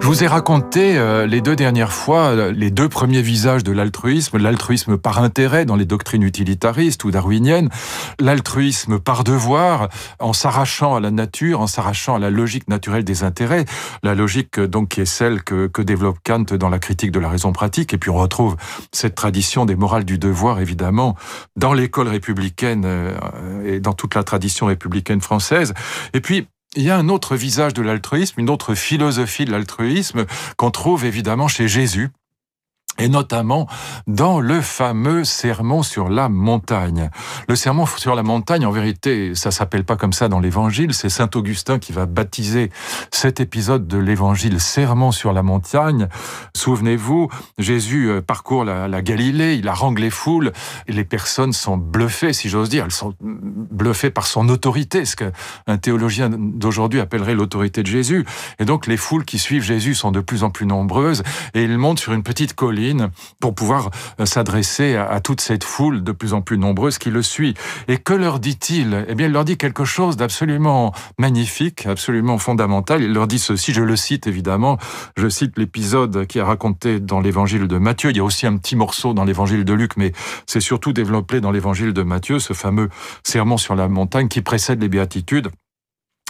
Je vous ai raconté euh, les deux dernières fois euh, les deux premiers visages de l'altruisme, l'altruisme par intérêt dans les doctrines utilitaristes ou darwiniennes, l'altruisme par devoir en s'arrachant à la nature, en s'arrachant à la logique naturelle des intérêts, la logique euh, donc qui est celle que, que développe Kant dans la critique de la raison pratique. Et puis on retrouve cette tradition des morales du devoir évidemment dans l'école républicaine et dans toute la tradition républicaine française. Et puis il y a un autre visage de l'altruisme, une autre philosophie de l'altruisme qu'on trouve évidemment chez Jésus et notamment dans le fameux sermon sur la montagne. Le sermon sur la montagne, en vérité, ça s'appelle pas comme ça dans l'évangile, c'est saint Augustin qui va baptiser cet épisode de l'évangile sermon sur la montagne. Souvenez-vous, Jésus euh, parcourt la, Galilée, il harangue les foules, et les personnes sont bluffées, si j'ose dire, elles sont bluffées par son autorité, ce qu'un théologien d'aujourd'hui appellerait l'autorité de Jésus. Et donc les foules qui suivent Jésus sont de plus en plus nombreuses, et il monte sur une petite colline pour pouvoir euh, s'adresser à, toute cette foule de plus en plus nombreuse qui le suit. Et que leur dit-il? Eh bien, il leur dit quelque chose d'absolument magnifique, absolument fondamental. Il leur dit ceci, je le cite évidemment, je cite l'épisode qui est raconté dans l'évangile de Matthieu. Il y a aussi un petit morceau dans l'évangile de Luc, mais c'est surtout développé dans l'évangile de Matthieu, ce fameux sermon sur la montagne qui précède les béatitudes.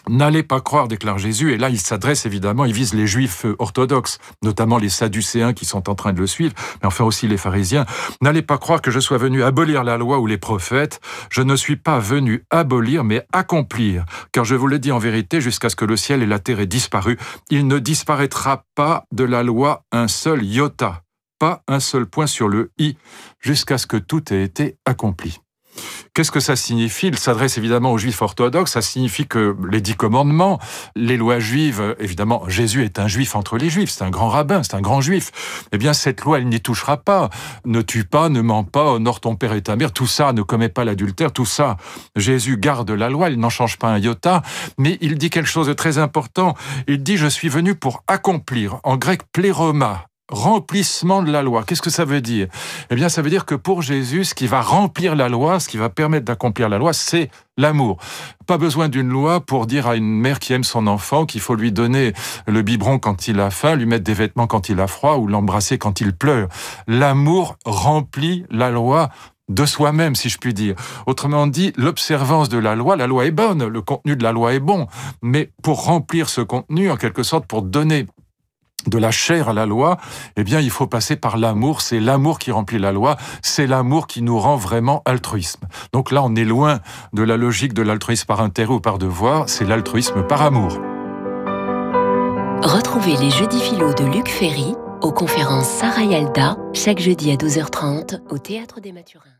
N'allez pas croire, déclare Jésus, et là il s'adresse évidemment, il vise les juifs orthodoxes, notamment les sadducéens qui sont en train de le suivre, mais enfin aussi les pharisiens. N'allez pas croire que je sois venu abolir la loi ou les prophètes, je ne suis pas venu abolir, mais accomplir, car je vous le dis en vérité, jusqu'à ce que le ciel et la terre aient disparu, il ne disparaîtra pas de la loi un seul iota, pas un seul point sur le i, jusqu'à ce que tout ait été accompli. Qu'est-ce que ça signifie? Il s'adresse évidemment aux juifs orthodoxes. Ça signifie que les dix commandements, les lois juives, évidemment, Jésus est un juif entre les juifs, c'est un grand rabbin, c'est un grand juif. Eh bien, cette loi, elle n'y touchera pas. Ne tue pas, ne mens pas, honore ton père et ta mère, tout ça, ne commets pas l'adultère, tout ça. Jésus garde la loi, il n'en change pas un iota, mais il dit quelque chose de très important. Il dit, je suis venu pour accomplir, en grec pléroma, remplissement de la loi. Qu'est-ce que ça veut dire? Eh bien, ça veut dire que pour Jésus, ce qui va remplir la loi, ce qui va permettre d'accomplir la loi, c'est l'amour. Pas besoin d'une loi pour dire à une mère qui aime son enfant qu'il faut lui donner le biberon quand il a faim, lui mettre des vêtements quand il a froid ou l'embrasser quand il pleure. L'amour remplit la loi de soi-même, si je puis dire. Autrement dit, l'observance de la loi, la loi est bonne, le contenu de la loi est bon, mais pour remplir ce contenu, en quelque sorte, pour donner de la chair à la loi, eh bien, il faut passer par l'amour. C'est l'amour qui remplit la loi. C'est l'amour qui nous rend vraiment altruisme. Donc là, on est loin de la logique de l'altruisme par intérêt ou par devoir. C'est l'altruisme par amour. Retrouvez les jeudis philo de Luc Ferry aux conférences Sarah Yalda chaque jeudi à 12h30 au Théâtre des Mathurins.